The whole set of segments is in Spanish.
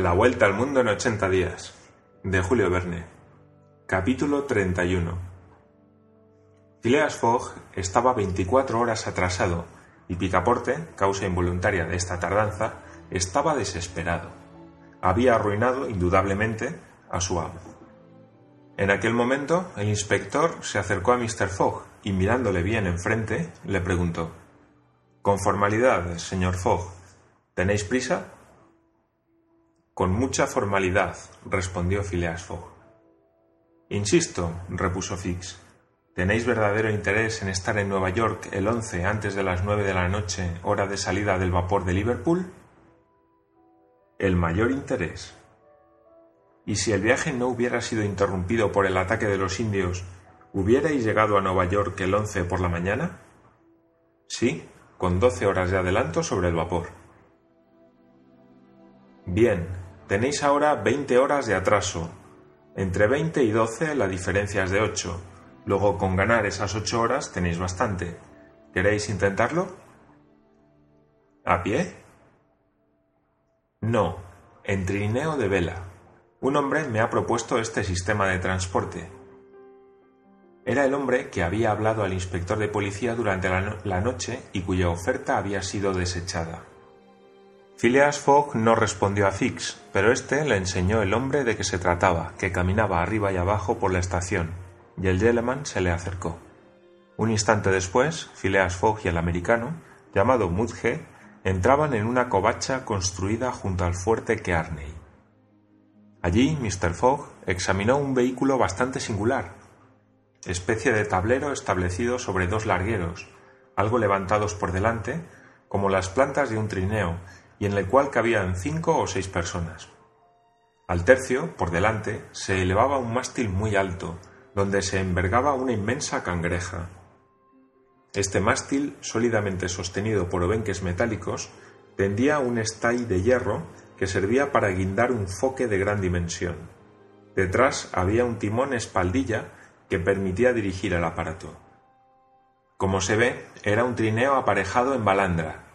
La vuelta al mundo en 80 días, de Julio Verne. Capítulo 31. Phileas Fogg estaba 24 horas atrasado y Picaporte, causa involuntaria de esta tardanza, estaba desesperado. Había arruinado, indudablemente, a su amo. En aquel momento, el inspector se acercó a Mr. Fogg y mirándole bien enfrente, le preguntó Con formalidad, señor Fogg, ¿tenéis prisa? Con mucha formalidad, respondió Phileas Fogg. Insisto, repuso Fix, ¿tenéis verdadero interés en estar en Nueva York el 11 antes de las nueve de la noche, hora de salida del vapor de Liverpool? El mayor interés. ¿Y si el viaje no hubiera sido interrumpido por el ataque de los indios, hubierais llegado a Nueva York el 11 por la mañana? Sí, con doce horas de adelanto sobre el vapor. Bien, Tenéis ahora 20 horas de atraso. Entre 20 y 12 la diferencia es de 8. Luego con ganar esas 8 horas tenéis bastante. ¿Queréis intentarlo? ¿A pie? No, en trineo de vela. Un hombre me ha propuesto este sistema de transporte. Era el hombre que había hablado al inspector de policía durante la, la noche y cuya oferta había sido desechada. Phileas Fogg no respondió a Fix, pero éste le enseñó el hombre de que se trataba, que caminaba arriba y abajo por la estación, y el Gentleman se le acercó. Un instante después, Phileas Fogg y el americano, llamado Mudge, entraban en una covacha construida junto al fuerte Kearney. Allí Mr. Fogg examinó un vehículo bastante singular, especie de tablero establecido sobre dos largueros, algo levantados por delante, como las plantas de un trineo, y en el cual cabían cinco o seis personas. Al tercio, por delante, se elevaba un mástil muy alto, donde se envergaba una inmensa cangreja. Este mástil, sólidamente sostenido por obenques metálicos, tendía un estay de hierro que servía para guindar un foque de gran dimensión. Detrás había un timón espaldilla que permitía dirigir el aparato. Como se ve, era un trineo aparejado en balandra,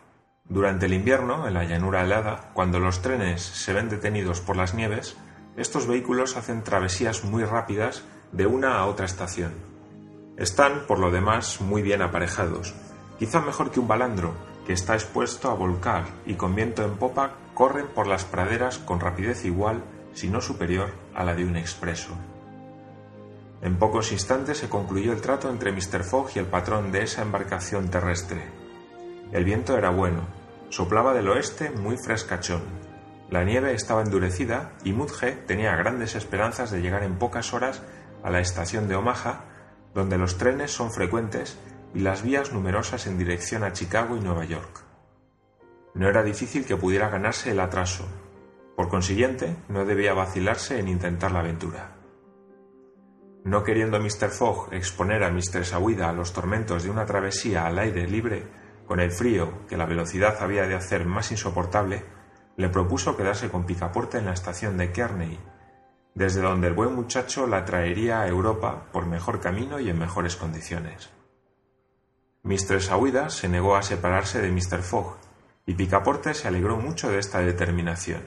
durante el invierno, en la llanura helada, cuando los trenes se ven detenidos por las nieves, estos vehículos hacen travesías muy rápidas de una a otra estación. Están, por lo demás, muy bien aparejados, quizá mejor que un balandro, que está expuesto a volcar y con viento en popa corren por las praderas con rapidez igual, si no superior, a la de un expreso. En pocos instantes se concluyó el trato entre Mr. Fogg y el patrón de esa embarcación terrestre, el viento era bueno, soplaba del oeste muy frescachón. La nieve estaba endurecida y Mudge tenía grandes esperanzas de llegar en pocas horas a la estación de Omaha, donde los trenes son frecuentes y las vías numerosas en dirección a Chicago y Nueva York. No era difícil que pudiera ganarse el atraso. Por consiguiente, no debía vacilarse en intentar la aventura. No queriendo Mr. Fogg exponer a Mr. Sawida a los tormentos de una travesía al aire libre, con el frío que la velocidad había de hacer más insoportable, le propuso quedarse con Picaporte en la estación de Kearney, desde donde el buen muchacho la traería a Europa por mejor camino y en mejores condiciones. Mistress Aouida se negó a separarse de Mr. Fogg, y Picaporte se alegró mucho de esta determinación.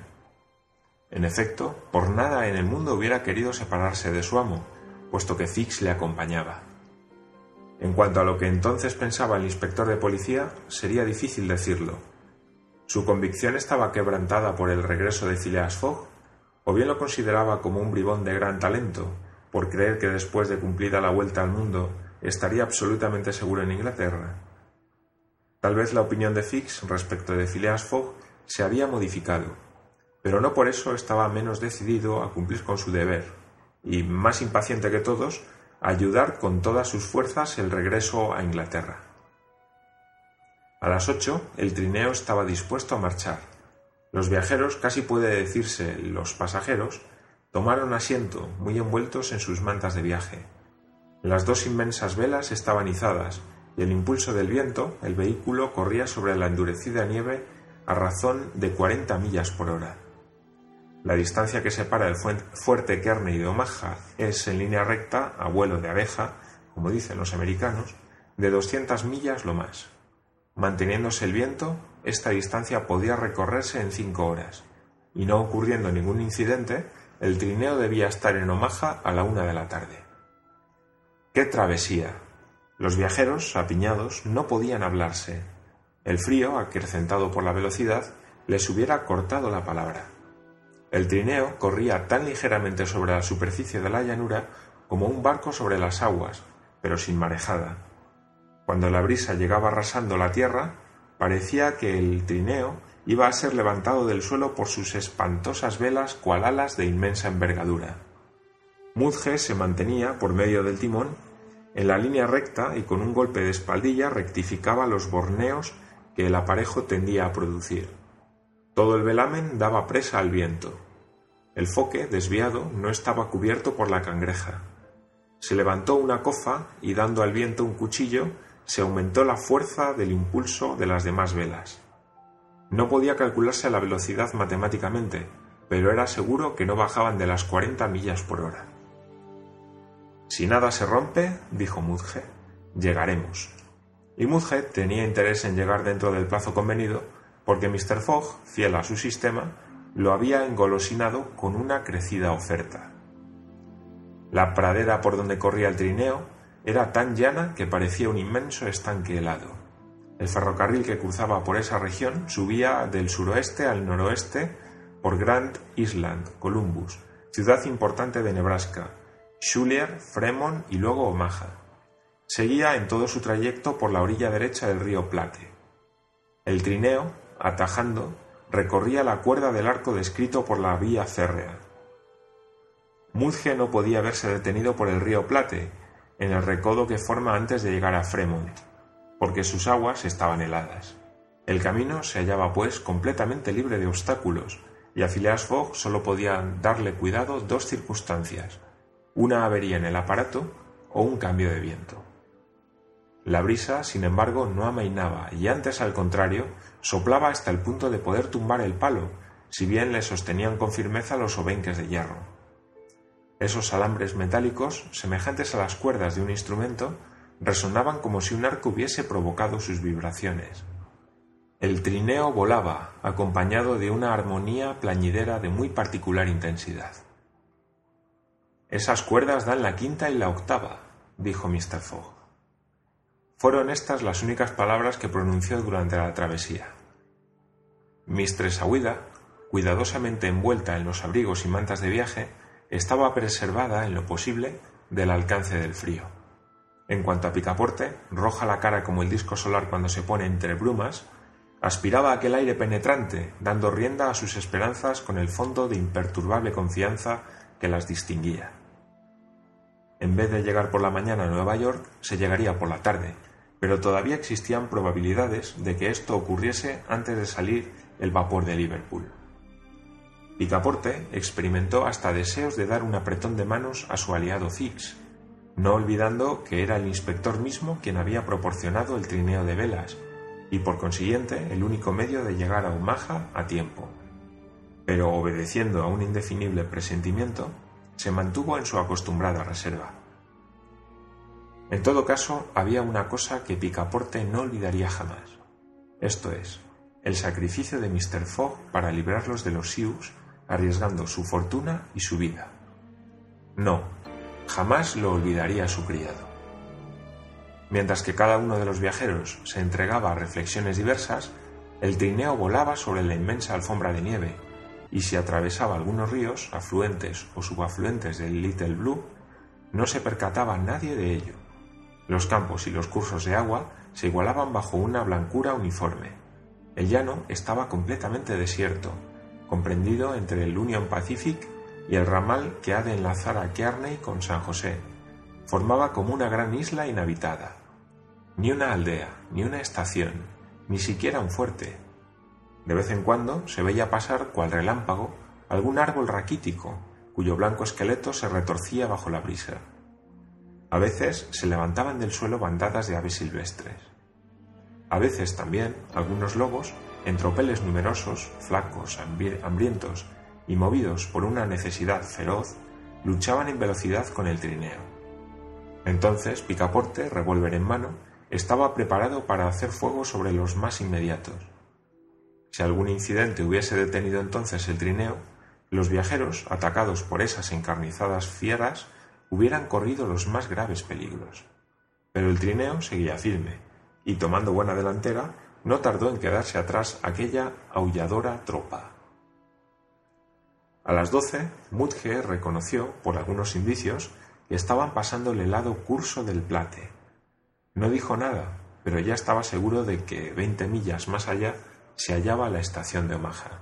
En efecto, por nada en el mundo hubiera querido separarse de su amo, puesto que Fix le acompañaba. En cuanto a lo que entonces pensaba el inspector de policía, sería difícil decirlo. Su convicción estaba quebrantada por el regreso de Phileas Fogg, o bien lo consideraba como un bribón de gran talento, por creer que después de cumplida la vuelta al mundo estaría absolutamente seguro en Inglaterra. Tal vez la opinión de Fix respecto de Phileas Fogg se había modificado, pero no por eso estaba menos decidido a cumplir con su deber, y, más impaciente que todos, ayudar con todas sus fuerzas el regreso a Inglaterra. A las ocho el trineo estaba dispuesto a marchar. Los viajeros, casi puede decirse los pasajeros, tomaron asiento, muy envueltos en sus mantas de viaje. Las dos inmensas velas estaban izadas, y el impulso del viento, el vehículo corría sobre la endurecida nieve a razón de cuarenta millas por hora. La distancia que separa el fuerte Kearney de Omaha es en línea recta, a vuelo de abeja, como dicen los americanos, de 200 millas lo más. Manteniéndose el viento, esta distancia podía recorrerse en cinco horas, y no ocurriendo ningún incidente, el trineo debía estar en Omaha a la una de la tarde. ¡Qué travesía! Los viajeros, apiñados, no podían hablarse. El frío, acrecentado por la velocidad, les hubiera cortado la palabra. El trineo corría tan ligeramente sobre la superficie de la llanura como un barco sobre las aguas, pero sin marejada. Cuando la brisa llegaba arrasando la tierra, parecía que el trineo iba a ser levantado del suelo por sus espantosas velas cual alas de inmensa envergadura. Mudge se mantenía, por medio del timón, en la línea recta y con un golpe de espaldilla rectificaba los borneos que el aparejo tendía a producir. Todo el velamen daba presa al viento. El foque, desviado, no estaba cubierto por la cangreja. Se levantó una cofa y dando al viento un cuchillo, se aumentó la fuerza del impulso de las demás velas. No podía calcularse la velocidad matemáticamente, pero era seguro que no bajaban de las 40 millas por hora. Si nada se rompe, dijo Mudge, llegaremos. Y Mudge tenía interés en llegar dentro del plazo convenido, porque Mr. Fogg, fiel a su sistema, lo había engolosinado con una crecida oferta. La pradera por donde corría el trineo era tan llana que parecía un inmenso estanque helado. El ferrocarril que cruzaba por esa región subía del suroeste al noroeste por Grand Island, Columbus, ciudad importante de Nebraska, Schuller, Fremont y luego Omaha. Seguía en todo su trayecto por la orilla derecha del río Platte. El trineo, atajando, recorría la cuerda del arco descrito por la vía férrea. Mudge no podía haberse detenido por el río Platte, en el recodo que forma antes de llegar a Fremont, porque sus aguas estaban heladas. El camino se hallaba, pues, completamente libre de obstáculos, y a Phileas Fogg solo podían darle cuidado dos circunstancias, una avería en el aparato o un cambio de viento. La brisa, sin embargo, no amainaba y antes, al contrario, soplaba hasta el punto de poder tumbar el palo, si bien le sostenían con firmeza los obenques de hierro. Esos alambres metálicos, semejantes a las cuerdas de un instrumento, resonaban como si un arco hubiese provocado sus vibraciones. El trineo volaba, acompañado de una armonía plañidera de muy particular intensidad. Esas cuerdas dan la quinta y la octava, dijo Mr. Fogg. Fueron estas las únicas palabras que pronunció durante la travesía. Mistress Aouida, cuidadosamente envuelta en los abrigos y mantas de viaje, estaba preservada en lo posible del alcance del frío. En cuanto a Picaporte, roja la cara como el disco solar cuando se pone entre brumas, aspiraba aquel aire penetrante, dando rienda a sus esperanzas con el fondo de imperturbable confianza que las distinguía. En vez de llegar por la mañana a Nueva York, se llegaría por la tarde, pero todavía existían probabilidades de que esto ocurriese antes de salir el vapor de Liverpool. Picaporte experimentó hasta deseos de dar un apretón de manos a su aliado Fix, no olvidando que era el inspector mismo quien había proporcionado el trineo de velas y por consiguiente el único medio de llegar a Omaha a tiempo. Pero obedeciendo a un indefinible presentimiento, se mantuvo en su acostumbrada reserva. En todo caso, había una cosa que Picaporte no olvidaría jamás. Esto es, el sacrificio de Mr. Fogg para librarlos de los Sioux arriesgando su fortuna y su vida. No, jamás lo olvidaría su criado. Mientras que cada uno de los viajeros se entregaba a reflexiones diversas, el trineo volaba sobre la inmensa alfombra de nieve, y si atravesaba algunos ríos, afluentes o subafluentes del Little Blue, no se percataba nadie de ello. Los campos y los cursos de agua se igualaban bajo una blancura uniforme. El llano estaba completamente desierto, comprendido entre el Union Pacific y el ramal que ha de enlazar a Kearney con San José. Formaba como una gran isla inhabitada. Ni una aldea, ni una estación, ni siquiera un fuerte. De vez en cuando se veía pasar, cual relámpago, algún árbol raquítico, cuyo blanco esqueleto se retorcía bajo la brisa. A veces se levantaban del suelo bandadas de aves silvestres. A veces también algunos lobos en tropeles numerosos, flacos, hambrientos y movidos por una necesidad feroz, luchaban en velocidad con el trineo. Entonces Picaporte, revólver en mano, estaba preparado para hacer fuego sobre los más inmediatos. Si algún incidente hubiese detenido entonces el trineo, los viajeros, atacados por esas encarnizadas fieras, hubieran corrido los más graves peligros. Pero el trineo seguía firme, y tomando buena delantera, no tardó en quedarse atrás aquella aulladora tropa. A las doce, Mudge reconoció, por algunos indicios, que estaban pasando el helado curso del Plate. No dijo nada, pero ya estaba seguro de que veinte millas más allá se hallaba la estación de Omaha.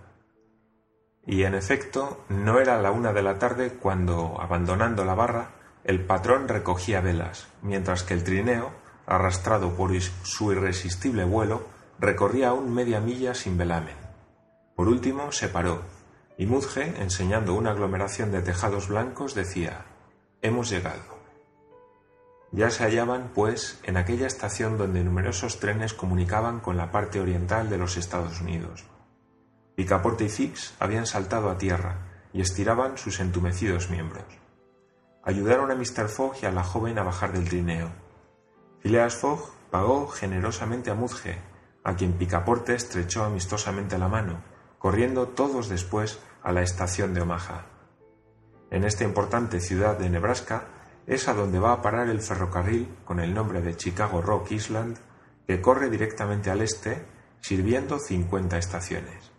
Y en efecto, no era la una de la tarde cuando, abandonando la barra, el patrón recogía velas, mientras que el trineo, arrastrado por su irresistible vuelo, recorría aún media milla sin velamen. Por último se paró, y Mudge, enseñando una aglomeración de tejados blancos, decía Hemos llegado. Ya se hallaban, pues, en aquella estación donde numerosos trenes comunicaban con la parte oriental de los Estados Unidos. Picaporte y Fix habían saltado a tierra y estiraban sus entumecidos miembros. Ayudaron a Mr. Fogg y a la joven a bajar del trineo. Phileas Fogg pagó generosamente a Mudge, a quien Picaporte estrechó amistosamente la mano, corriendo todos después a la estación de Omaha. En esta importante ciudad de Nebraska es a donde va a parar el ferrocarril con el nombre de Chicago Rock Island, que corre directamente al este, sirviendo 50 estaciones.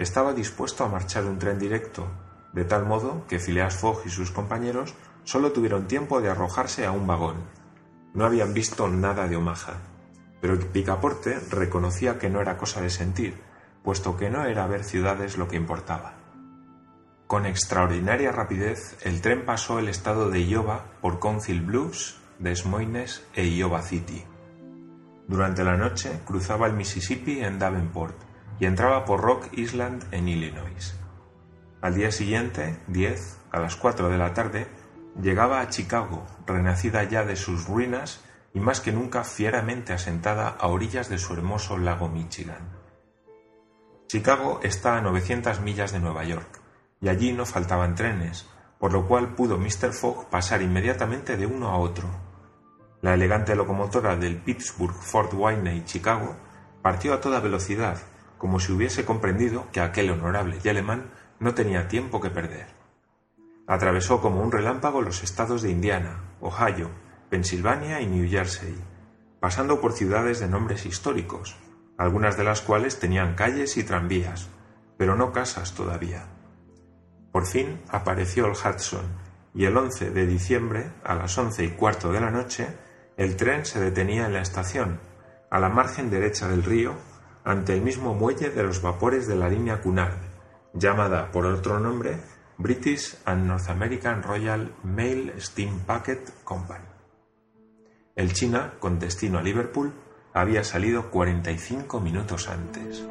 Estaba dispuesto a marchar un tren directo, de tal modo que Phileas Fogg y sus compañeros solo tuvieron tiempo de arrojarse a un vagón. No habían visto nada de Omaha, pero Picaporte reconocía que no era cosa de sentir, puesto que no era ver ciudades lo que importaba. Con extraordinaria rapidez, el tren pasó el estado de Iowa por Council Bluffs, Des Moines e Iowa City. Durante la noche cruzaba el Mississippi en Davenport y entraba por Rock Island en Illinois. Al día siguiente, 10, a las 4 de la tarde, llegaba a Chicago, renacida ya de sus ruinas y más que nunca fieramente asentada a orillas de su hermoso lago Michigan. Chicago está a 900 millas de Nueva York y allí no faltaban trenes, por lo cual pudo Mr. Fogg pasar inmediatamente de uno a otro. La elegante locomotora del Pittsburgh Fort Wayne Chicago partió a toda velocidad, como si hubiese comprendido que aquel honorable y alemán no tenía tiempo que perder. Atravesó como un relámpago los estados de Indiana, Ohio, Pensilvania y New Jersey, pasando por ciudades de nombres históricos, algunas de las cuales tenían calles y tranvías, pero no casas todavía. Por fin apareció el Hudson, y el 11 de diciembre, a las once y cuarto de la noche, el tren se detenía en la estación, a la margen derecha del río, ante el mismo muelle de los vapores de la línea Cunard, llamada por otro nombre British and North American Royal Mail Steam Packet Company. El China, con destino a Liverpool, había salido 45 minutos antes.